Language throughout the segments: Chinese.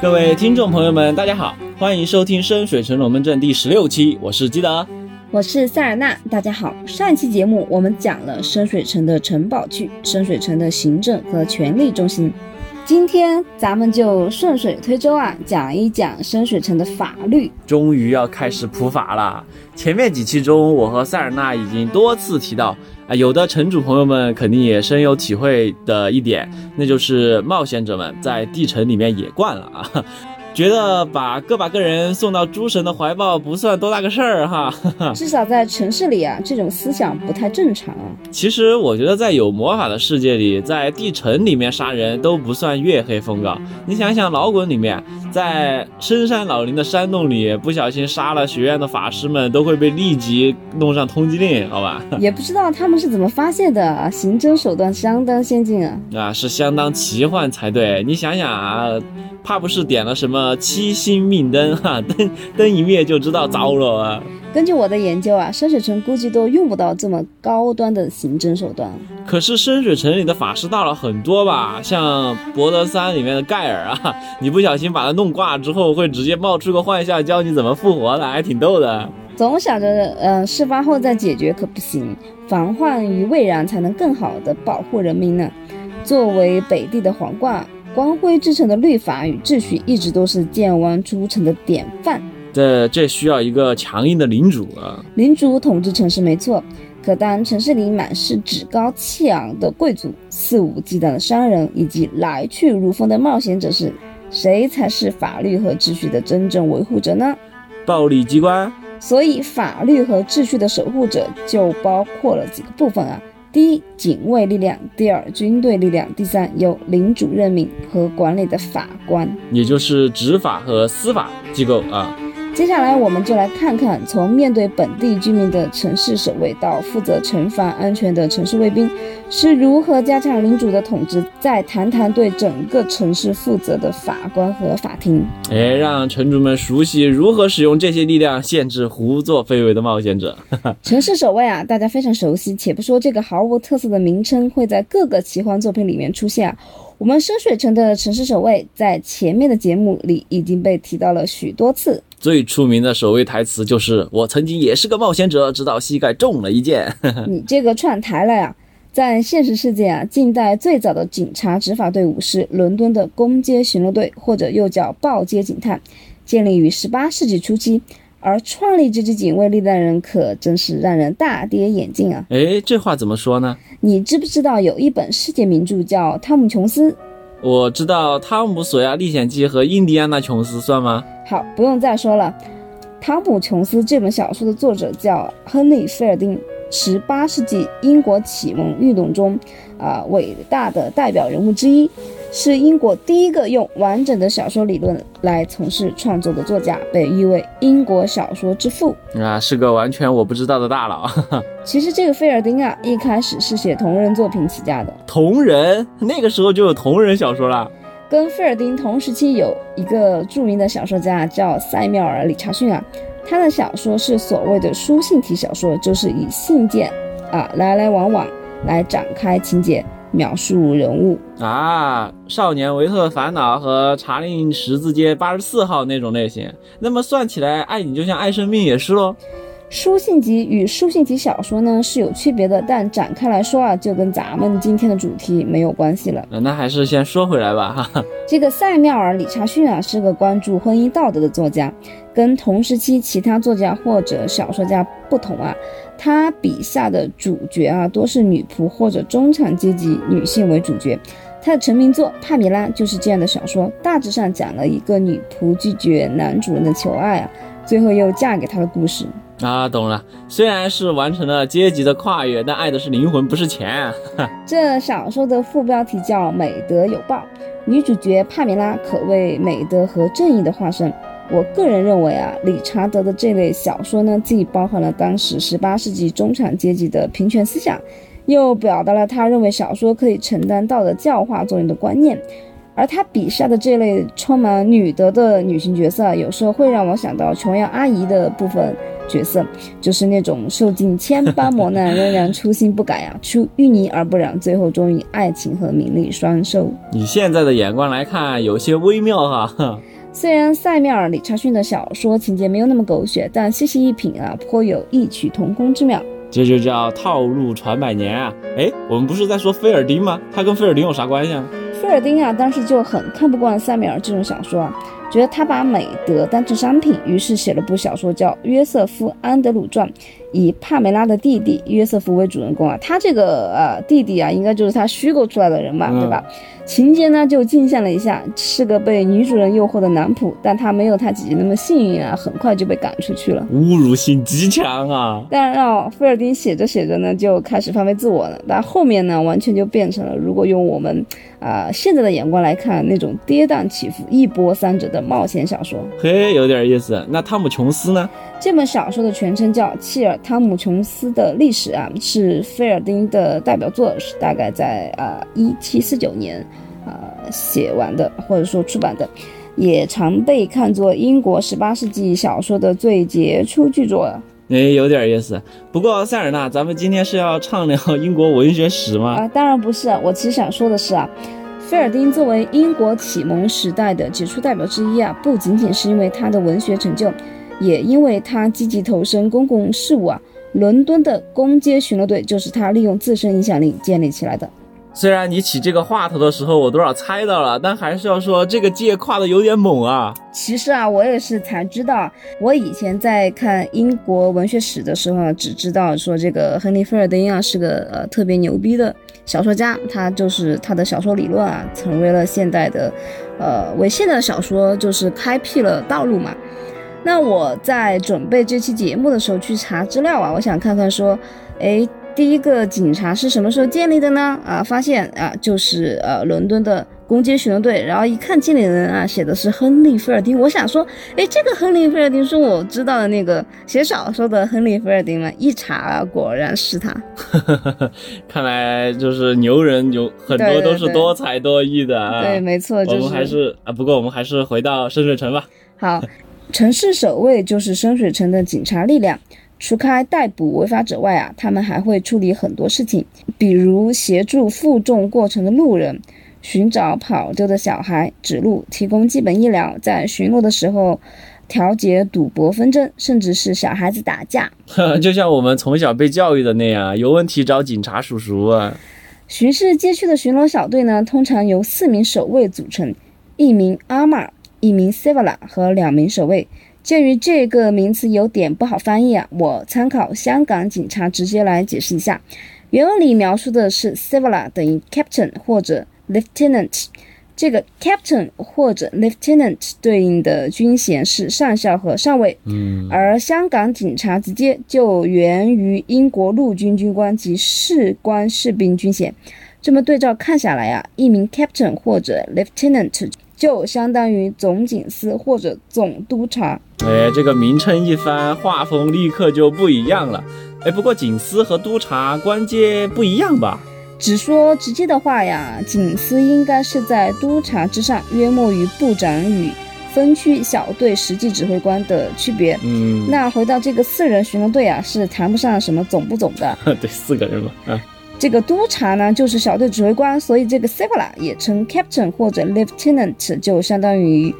各位听众朋友们，大家好，欢迎收听《深水城龙门阵》第十六期，我是基德，我是塞尔纳。大家好，上一期节目我们讲了深水城的城堡区、深水城的行政和权力中心。今天咱们就顺水推舟啊，讲一讲深水城的法律。终于要开始普法了。前面几期中，我和塞尔纳已经多次提到啊，有的城主朋友们肯定也深有体会的一点，那就是冒险者们在地城里面野惯了啊。觉得把个把个人送到诸神的怀抱不算多大个事儿哈，至少在城市里啊，这种思想不太正常啊。其实我觉得在有魔法的世界里，在地城里面杀人都不算月黑风高。你想想老滚里面，在深山老林的山洞里，不小心杀了学院的法师们，都会被立即弄上通缉令，好吧？也不知道他们是怎么发现的，刑侦手段相当先进啊。啊，是相当奇幻才对。你想想啊。怕不是点了什么七星命灯哈，灯灯一灭就知道糟了啊！根据我的研究啊，深水城估计都用不到这么高端的刑侦手段。可是深水城里的法师大佬很多吧？像博德三里面的盖尔啊，你不小心把他弄挂之后，会直接冒出个幻象教你怎么复活的，还挺逗的。总想着，呃，事发后再解决可不行，防患于未然才能更好的保护人民呢。作为北地的皇冠。光辉之城的律法与秩序一直都是建湾诸城的典范。这这需要一个强硬的领主啊！领主统治城市没错，可当城市里满是趾高气昂的贵族、肆无忌惮的商人以及来去如风的冒险者时，谁才是法律和秩序的真正维护者呢？暴力机关。所以，法律和秩序的守护者就包括了几个部分啊。第一，警卫力量；第二，军队力量；第三，由领主任命和管理的法官，也就是执法和司法机构啊。接下来，我们就来看看，从面对本地居民的城市守卫到负责城防安全的城市卫兵，是如何加强领主的统治。再谈谈对整个城市负责的法官和法庭。哎，让城主们熟悉如何使用这些力量限制胡作非为的冒险者。城市守卫啊，大家非常熟悉。且不说这个毫无特色的名称会在各个奇幻作品里面出现，啊我们深水城的城市守卫在前面的节目里已经被提到了许多次。最出名的守卫台词就是“我曾经也是个冒险者，直到膝盖中了一箭。” 你这个串台了呀！在现实世界啊，近代最早的警察执法队伍是伦敦的公街巡逻队，或者又叫报街警探，建立于十八世纪初期。而创立这支警卫力量的人可真是让人大跌眼镜啊！哎，这话怎么说呢？你知不知道有一本世界名著叫《汤姆·琼斯》？我知道《汤姆·索亚历险记》和《印第安纳·琼斯》算吗？好，不用再说了。汤姆·琼斯这本小说的作者叫亨利·菲尔丁，十八世纪英国启蒙运动中啊伟大的代表人物之一，是英国第一个用完整的小说理论来从事创作的作家，被誉为英国小说之父啊，是个完全我不知道的大佬。其实这个菲尔丁啊，一开始是写同人作品起家的。同人？那个时候就有同人小说了。跟菲尔丁同时期有一个著名的小说家叫塞缪尔·理查逊啊，他的小说是所谓的书信体小说，就是以信件啊来来往往来展开情节，描述人物啊，少年维特的烦恼和查令十字街八十四号那种类型。那么算起来，爱你就像爱生命也是喽。书信集与书信体小说呢是有区别的，但展开来说啊，就跟咱们今天的主题没有关系了。那还是先说回来吧，哈。这个塞缪尔·理查逊啊是个关注婚姻道德的作家，跟同时期其他作家或者小说家不同啊，他笔下的主角啊多是女仆或者中产阶级女性为主角。他的成名作《帕米拉》就是这样的小说，大致上讲了一个女仆拒绝男主人的求爱啊，最后又嫁给他的故事。啊，懂了。虽然是完成了阶级的跨越，但爱的是灵魂，不是钱。这小说的副标题叫《美德有报》，女主角帕米拉可谓美德和正义的化身。我个人认为啊，理查德的这类小说呢，既包含了当时十八世纪中产阶级的平权思想，又表达了他认为小说可以承担道德教化作用的观念。而他笔下的这类充满女德的女性角色，有时候会让我想到琼瑶阿姨的部分角色，就是那种受尽千般磨难仍然初心不改啊，出淤泥而不染，最后终于爱情和名利双收。你现在的眼光来看，有些微妙哈。虽然塞缪尔·理查逊的小说情节没有那么狗血，但细细一品啊，颇有异曲同工之妙。这就叫套路传百年啊！哎，我们不是在说菲尔丁吗？他跟菲尔丁有啥关系啊？菲尔丁啊，当时就很看不惯塞缪尔这种小说啊，觉得他把美德当成商品，于是写了部小说叫《约瑟夫·安德鲁传》，以帕梅拉的弟弟约瑟夫为主人公啊。他这个呃弟弟啊，应该就是他虚构出来的人嘛，对吧？情节呢就镜像了一下，是个被女主人诱惑的男仆，但他没有他姐姐那么幸运啊，很快就被赶出去了。侮辱性极强啊！但让菲尔丁写着写着呢，就开始放飞自我了。但后面呢，完全就变成了，如果用我们啊现在的眼光来看，那种跌宕起伏、一波三折的冒险小说。嘿，有点意思。那汤姆琼斯呢？这本小说的全称叫《契尔·汤姆·琼斯的历史》啊，是菲尔丁的代表作，是大概在啊一七四九年啊写完的，或者说出版的，也常被看作英国十八世纪小说的最杰出巨作。哎，有点意思。不过塞尔纳，咱们今天是要畅聊英国文学史吗？啊，当然不是。我其实想说的是啊，菲尔丁作为英国启蒙时代的杰出代表之一啊，不仅仅是因为他的文学成就。也因为他积极投身公共事务啊，伦敦的公街巡逻队就是他利用自身影响力建立起来的。虽然你起这个话头的时候我多少猜到了，但还是要说这个界跨的有点猛啊。其实啊，我也是才知道，我以前在看英国文学史的时候，只知道说这个亨利·菲尔丁啊是个呃特别牛逼的小说家，他就是他的小说理论啊，成为了现代的，呃，为现代的小说就是开辟了道路嘛。那我在准备这期节目的时候去查资料啊，我想看看说，哎，第一个警察是什么时候建立的呢？啊，发现啊，就是呃伦敦的攻坚巡逻队。然后一看建立人啊，写的是亨利·菲尔丁。我想说，哎，这个亨利·菲尔丁是我知道的那个写小说的亨利·菲尔丁吗？一查果然是他。看来就是牛人有很多都是多才多艺的啊。对，没错，就是我们还是啊，不过我们还是回到深水城吧。好。城市守卫就是深水城的警察力量，除开逮捕违法者外啊，他们还会处理很多事情，比如协助负重过程的路人，寻找跑丢的小孩，指路，提供基本医疗，在巡逻的时候调节赌博纷争，甚至是小孩子打架。就像我们从小被教育的那样，有问题找警察叔叔啊。巡视街区的巡逻小队呢，通常由四名守卫组成，一名阿玛。一名 Sevala 和两名守卫。鉴于这个名词有点不好翻译啊，我参考香港警察直接来解释一下。原文里描述的是 s i v a l a 等于 Captain 或者 Lieutenant。这个 Captain 或者 Lieutenant 对应的军衔是上校和上尉。嗯。而香港警察直接就源于英国陆军军官及士官士兵军衔。这么对照看下来啊，一名 Captain 或者 Lieutenant。就相当于总警司或者总督察。哎，这个名称一翻，画风立刻就不一样了。哎，不过警司和督察官阶不一样吧？只说直接的话呀，警司应该是在督察之上，约莫于部长与分区小队实际指挥官的区别。嗯，那回到这个四人巡逻队啊，是谈不上什么总不总的。对，四个人嘛，啊。这个督察呢，就是小队指挥官，所以这个 s e v a l a 也称 Captain 或者 Lieutenant，就相当于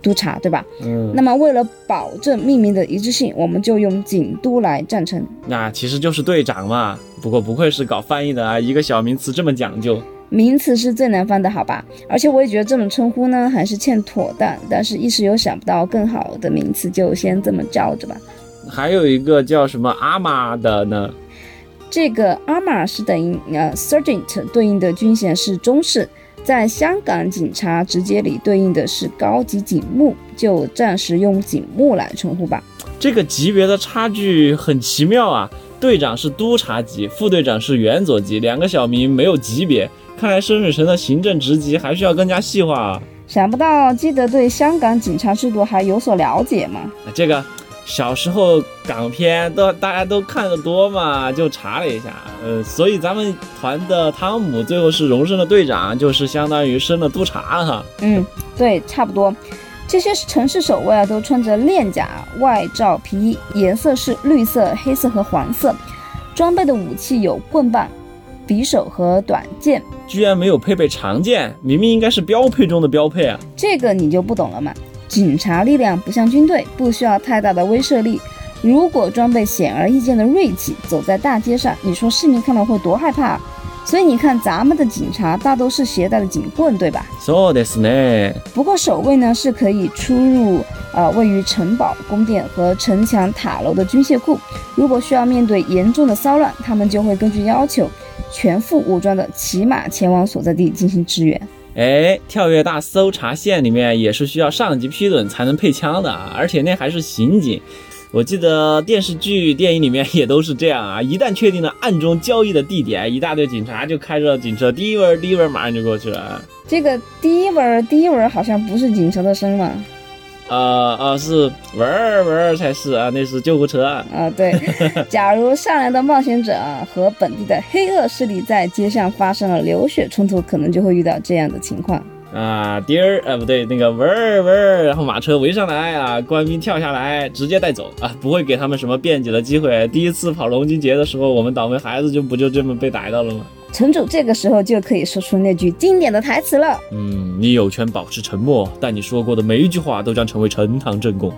督察，对吧？嗯。那么为了保证命名的一致性，我们就用警督来赞成。那其实就是队长嘛。不过不愧是搞翻译的啊，一个小名词这么讲究。名词是最难翻的，好吧？而且我也觉得这种称呼呢，还是欠妥当。但是一时又想不到更好的名词，就先这么叫着吧。还有一个叫什么阿玛的呢？这个阿玛是等于呃 sergeant，对应的军衔是中士，在香港警察直接里对应的是高级警目，就暂时用警目来称呼吧。这个级别的差距很奇妙啊，队长是督察级，副队长是原佐级，两个小名没有级别，看来深水城的行政职级还需要更加细化啊。想不到基德对香港警察制度还有所了解嘛？这个。小时候港片都大家都看的多嘛，就查了一下，呃，所以咱们团的汤姆最后是荣升了队长，就是相当于升了督察哈。嗯，对，差不多。这些城市守卫啊，都穿着链甲外罩皮衣，颜色是绿色、黑色和黄色，装备的武器有棍棒、匕首和短剑。居然没有配备长剑，明明应该是标配中的标配啊！这个你就不懂了嘛。警察力量不像军队，不需要太大的威慑力。如果装备显而易见的锐气，走在大街上，你说市民看了会多害怕？所以你看，咱们的警察大都是携带的警棍，对吧？そうですね。不过守卫呢是可以出入呃位于城堡、宫殿和城墙塔楼的军械库。如果需要面对严重的骚乱，他们就会根据要求，全副武装的骑马前往所在地进行支援。 哎，跳跃大搜查线里面也是需要上级批准才能配枪的啊，而且那还是刑警。我记得电视剧、电影里面也都是这样啊！一旦确定了暗中交易的地点，一大堆警察就开着警车，第一轮第一轮马上就过去了。这个第一轮第一轮好像不是警车的声了？呃呃，是玩儿闻儿才是啊，那是救护车啊。对，假如上来的冒险者和本地的黑恶势力在街上发生了流血冲突，可能就会遇到这样的情况。啊，丁儿，啊，不对，那个玩儿闻儿，然后马车围上来啊，官兵跳下来，直接带走啊，不会给他们什么辩解的机会。第一次跑龙津节的时候，我们倒霉孩子就不就这么被逮到了吗？城主这个时候就可以说出那句经典的台词了。嗯，你有权保持沉默，但你说过的每一句话都将成为呈堂证供。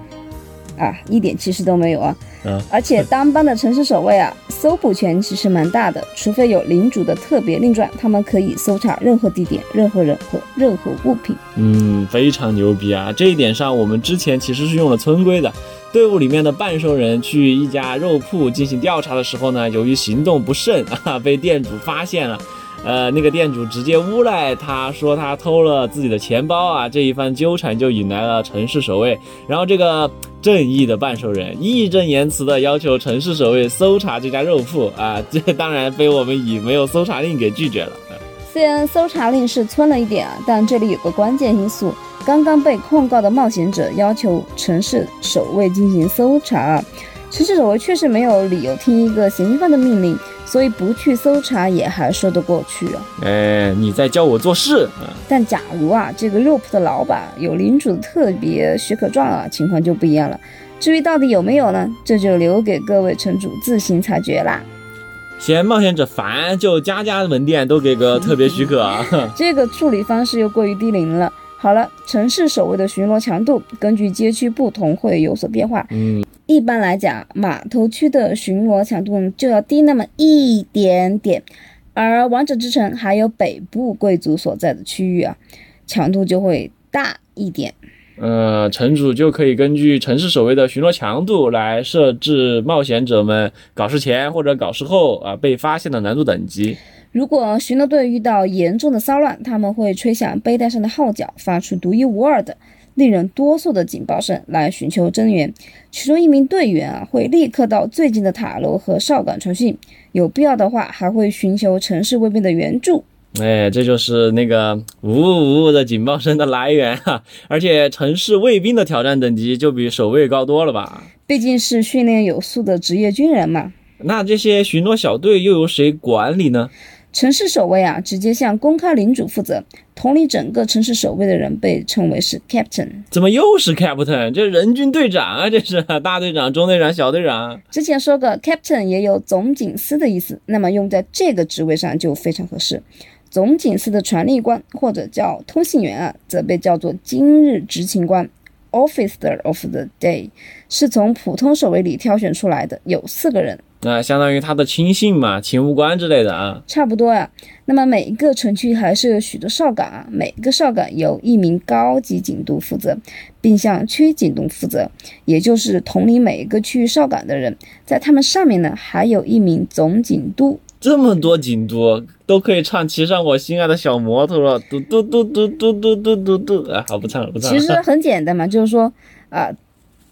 啊，一点气势都没有啊！嗯，而且当班的城市守卫啊，搜捕权其实蛮大的，除非有领主的特别令状，他们可以搜查任何地点、任何人和任何物品。嗯，非常牛逼啊！这一点上，我们之前其实是用了村规的。队伍里面的半兽人去一家肉铺进行调查的时候呢，由于行动不慎 啊，被店主发现了。呃，那个店主直接诬赖他说他偷了自己的钱包啊，这一番纠缠就引来了城市守卫。然后这个正义的半兽人义正言辞的要求城市守卫搜查这家肉铺啊，这当然被我们以没有搜查令给拒绝了。虽然搜查令是村了一点啊，但这里有个关键因素：刚刚被控告的冒险者要求城市守卫进行搜查，城市守卫确实没有理由听一个嫌疑犯的命令。所以不去搜查也还说得过去啊！哎，你在教我做事啊！但假如啊，这个肉铺的老板有领主的特别许可状啊，情况就不一样了。至于到底有没有呢？这就留给各位城主自行裁决啦。嫌冒险者烦，就家家门店都给个特别许可啊！这个处理方式又过于低龄了。好了，城市守卫的巡逻强度根据街区不同会有所变化。嗯。一般来讲，码头区的巡逻强度就要低那么一点点，而王者之城还有北部贵族所在的区域啊，强度就会大一点。呃，城主就可以根据城市守卫的巡逻强度来设置冒险者们搞事前或者搞事后啊被发现的难度等级。如果巡逻队遇到严重的骚乱，他们会吹响背带上的号角，发出独一无二的。令人哆嗦的警报声来寻求增援，其中一名队员啊会立刻到最近的塔楼和哨岗传讯，有必要的话还会寻求城市卫兵的援助。哎，这就是那个呜呜呜的警报声的来源哈！而且城市卫兵的挑战等级就比守卫高多了吧？毕竟是训练有素的职业军人嘛。那这些巡逻小队又由谁管理呢？城市守卫啊，直接向公开领主负责，统领整个城市守卫的人被称为是 captain。怎么又是 captain？这人军队长啊，这是大队长、中队长、小队长。之前说过，captain 也有总警司的意思，那么用在这个职位上就非常合适。总警司的传令官或者叫通信员啊，则被叫做今日执勤官 （officer of the day），是从普通守卫里挑选出来的，有四个人。那相当于他的亲信嘛，勤务官之类的啊，差不多呀。那么每一个城区还是有许多哨岗啊，每个哨岗由一名高级警督负责，并向区警督负责，也就是统领每一个区域哨岗的人。在他们上面呢，还有一名总警督。这么多警督都可以唱《骑上我心爱的小摩托》了，嘟嘟嘟嘟嘟嘟嘟嘟嘟啊！好，不唱了，不唱了。其实很简单嘛，就是说啊，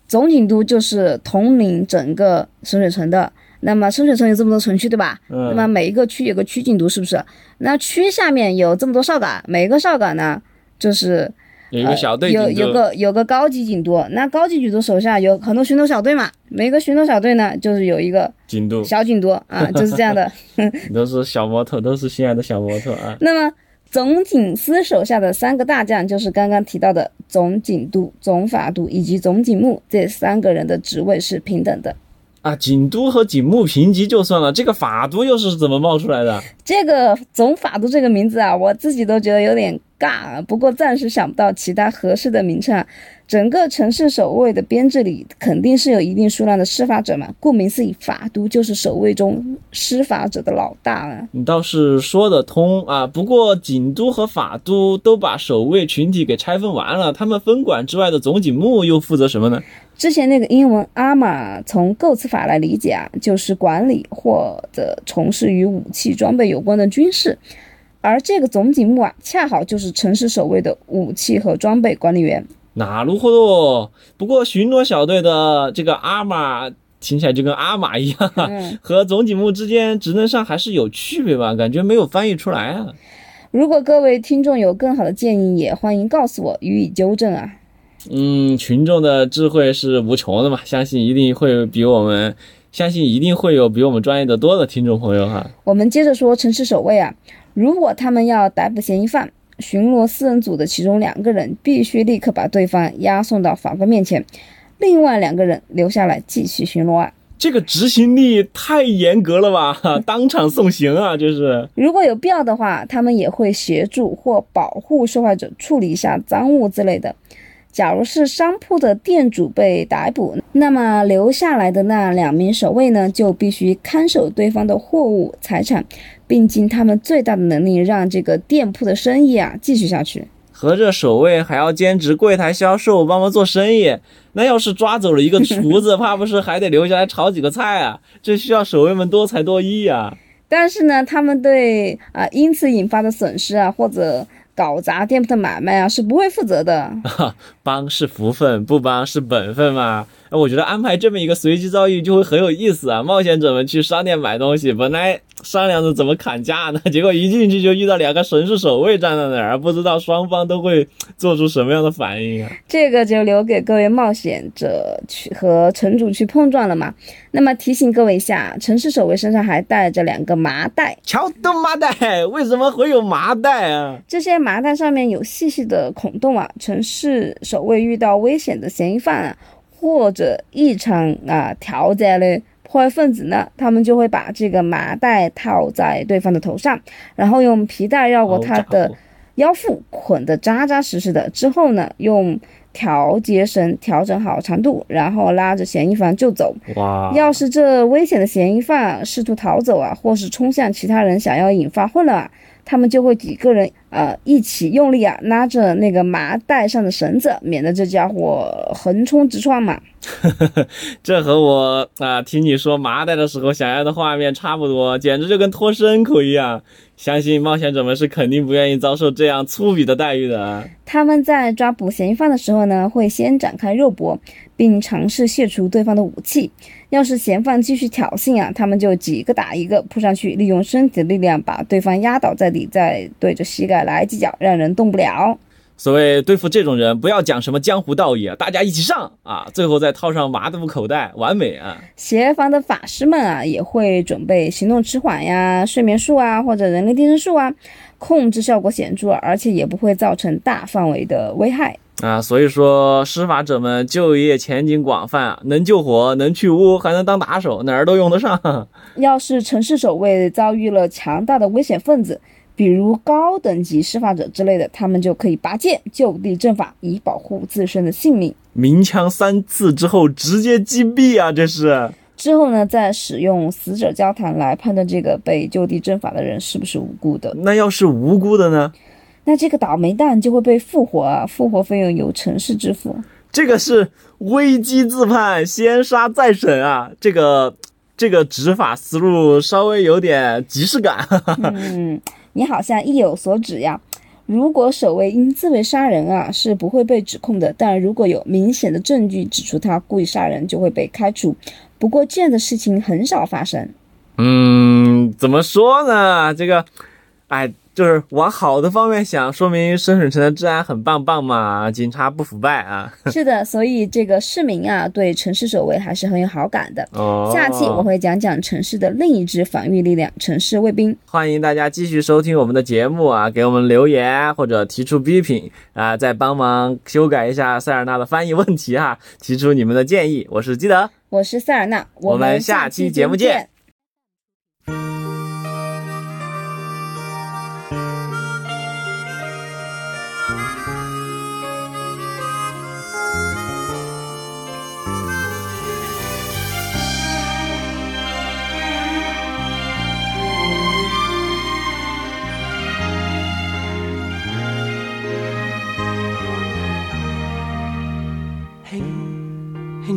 总警督就是统领整个深水城的。那么深水城有这么多城区，对吧？嗯。那么每一个区有个区警督，是不是？那区下面有这么多哨岗，每个哨岗呢，就是有一个小队有有个有个高级警督，那高级警督手下有很多巡逻小队嘛，每个巡逻小队呢就是有一个警督，小警督啊，就是这样的。都是小模特，都是心爱的小模特啊。那么总警司手下的三个大将就是刚刚提到的总警督、总法督以及总警目，这三个人的职位是平等的。啊，警督和警目评级就算了，这个法都又是怎么冒出来的？这个总法都这个名字啊，我自己都觉得有点尬，不过暂时想不到其他合适的名称。整个城市守卫的编制里肯定是有一定数量的施法者嘛，顾名思义，法都就是守卫中施法者的老大了。你倒是说得通啊。不过警都和法都都把守卫群体给拆分完了，他们分管之外的总警目又负责什么呢？之前那个英文阿玛从构词法来理解啊，就是管理或者从事与武器装备有关的军事，而这个总警目啊，恰好就是城市守卫的武器和装备管理员。哪路货喽？不过巡逻小队的这个阿玛听起来就跟阿玛一样，嗯 和总警目之间职能上还是有区别吧？感觉没有翻译出来啊。如果各位听众有更好的建议，也欢迎告诉我，予以纠正啊。嗯，群众的智慧是无穷的嘛，相信一定会比我们，相信一定会有比我们专业的多的听众朋友哈。我们接着说城市守卫啊，如果他们要逮捕嫌疑犯，巡逻四人组的其中两个人必须立刻把对方押送到法官面前，另外两个人留下来继续巡逻啊。这个执行力太严格了吧，当场送行啊，这是。如果有必要的话，他们也会协助或保护受害者处理一下赃物之类的。假如是商铺的店主被逮捕，那么留下来的那两名守卫呢，就必须看守对方的货物财产，并尽他们最大的能力让这个店铺的生意啊继续下去。合着守卫还要兼职柜台销售，帮忙做生意。那要是抓走了一个厨子，怕不是还得留下来炒几个菜啊？这需要守卫们多才多艺啊！但是呢，他们对啊、因此引发的损失啊，或者搞砸店铺的买卖啊，是不会负责的。帮是福分，不帮是本分嘛。哎我觉得安排这么一个随机遭遇就会很有意思啊！冒险者们去商店买东西，本来商量着怎么砍价呢，结果一进去就遇到两个城市守卫站在那儿，不知道双方都会做出什么样的反应啊！这个就留给各位冒险者去和城主去碰撞了嘛。那么提醒各位一下，城市守卫身上还带着两个麻袋，瞧，都麻袋，为什么会有麻袋啊？这些麻袋上面有细细的孔洞啊。城市守卫遇到危险的嫌疑犯啊，或者异常啊挑战的破坏分子呢，他们就会把这个麻袋套在对方的头上，然后用皮带绕过他的腰腹，捆得扎扎实实的。之后呢，用调节绳调整好长度，然后拉着嫌疑犯就走。哇，要是这危险的嫌疑犯试图逃走啊，或是冲向其他人，想要引发混乱啊，他们就会几个人呃一起用力啊，拉着那个麻袋上的绳子，免得这家伙横冲直撞嘛。这和我啊听你说麻袋的时候想要的画面差不多，简直就跟脱牲口一样。相信冒险者们是肯定不愿意遭受这样粗鄙的待遇的啊。他们在抓捕嫌疑犯的时候呢，会先展开肉搏，并尝试卸除对方的武器。要是嫌犯继续挑衅啊，他们就几个打一个扑上去，利用身体的力量把对方压倒在地，再对着膝盖来几脚，让人动不了。所谓对付这种人，不要讲什么江湖道义啊，大家一起上啊，最后再套上麻布口袋，完美啊！协防的法师们啊，也会准备行动迟缓呀、睡眠术啊，或者人类定身术啊，控制效果显著，而且也不会造成大范围的危害。啊，所以说施法者们就业前景广泛啊，能救火，能去污，还能当打手，哪儿都用得上。要是城市守卫遭遇了强大的危险分子，比如高等级施法者之类的，他们就可以拔剑就地正法，以保护自身的性命。鸣枪三次之后直接击毙啊！这是之后呢，再使用死者交谈来判断这个被就地正法的人是不是无辜的。那要是无辜的呢？那这个倒霉蛋就会被复活啊，复活费用由城市支付。这个是危机自判，先杀再审啊！这个这个执法思路稍微有点即视感。嗯，你好像意有所指呀。如果守卫因自卫杀人啊，是不会被指控的；但如果有明显的证据指出他故意杀人，就会被开除。不过这样的事情很少发生。嗯，怎么说呢？这个，哎，就是往好的方面想，说明深水城的治安很棒棒嘛，警察不腐败啊。是的，所以这个市民啊，对城市守卫还是很有好感的。哦，下期我会讲讲城市的另一支防御力量——城市卫兵。欢迎大家继续收听我们的节目啊，给我们留言或者提出批评啊，再帮忙修改一下塞尔纳的翻译问题哈，提出你们的建议。我是基德，我是塞尔纳，我们下期节目见。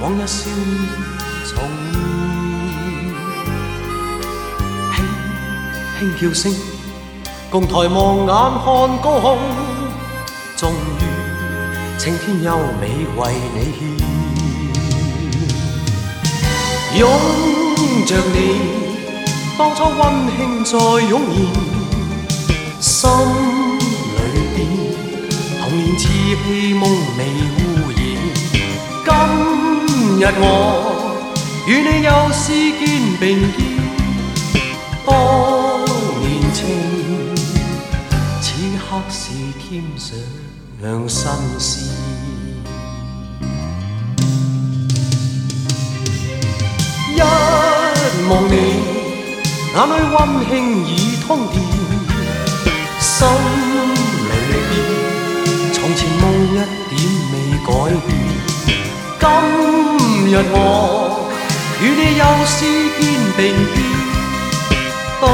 往日笑面重现，轻轻叫声，共抬望眼看高空，终于青天优美为你献，拥着你，当初温馨再涌现，心里边童年稚气梦未污染。今。日我与你又是肩并肩，当年情，此刻是添上新鲜。一望你，眼里温馨已通电，心里边从前梦一点未改变。今日我与你又诗肩并肩，当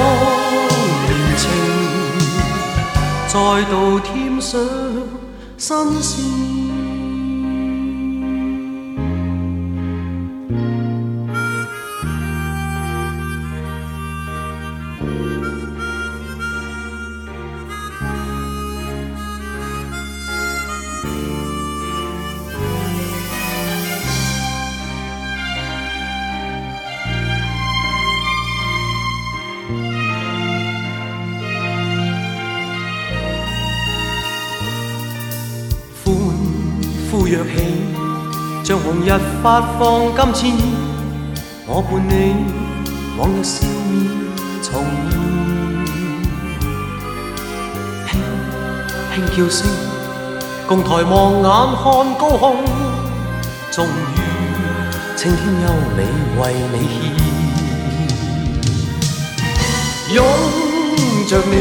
年情再度添上新鲜。日发放金箭，我伴你往日笑面重现。轻轻叫声，共抬望眼看高空，终于青天优美为你献。拥着你，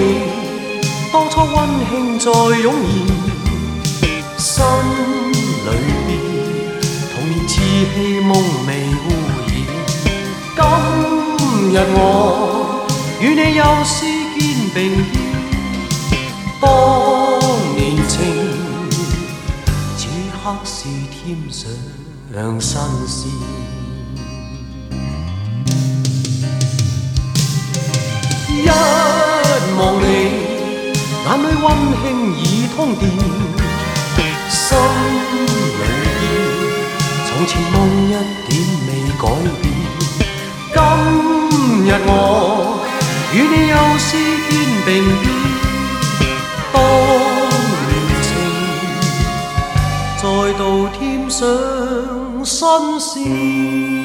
当初温馨再涌现，心。里边童年稚气梦未污染，今日我与你又是肩并肩，当年情，此刻是添上新鲜。一望你，眼里温馨已通电，心。里前梦一点未改变，今日我与你又是肩并肩，当年情再度添上新鲜。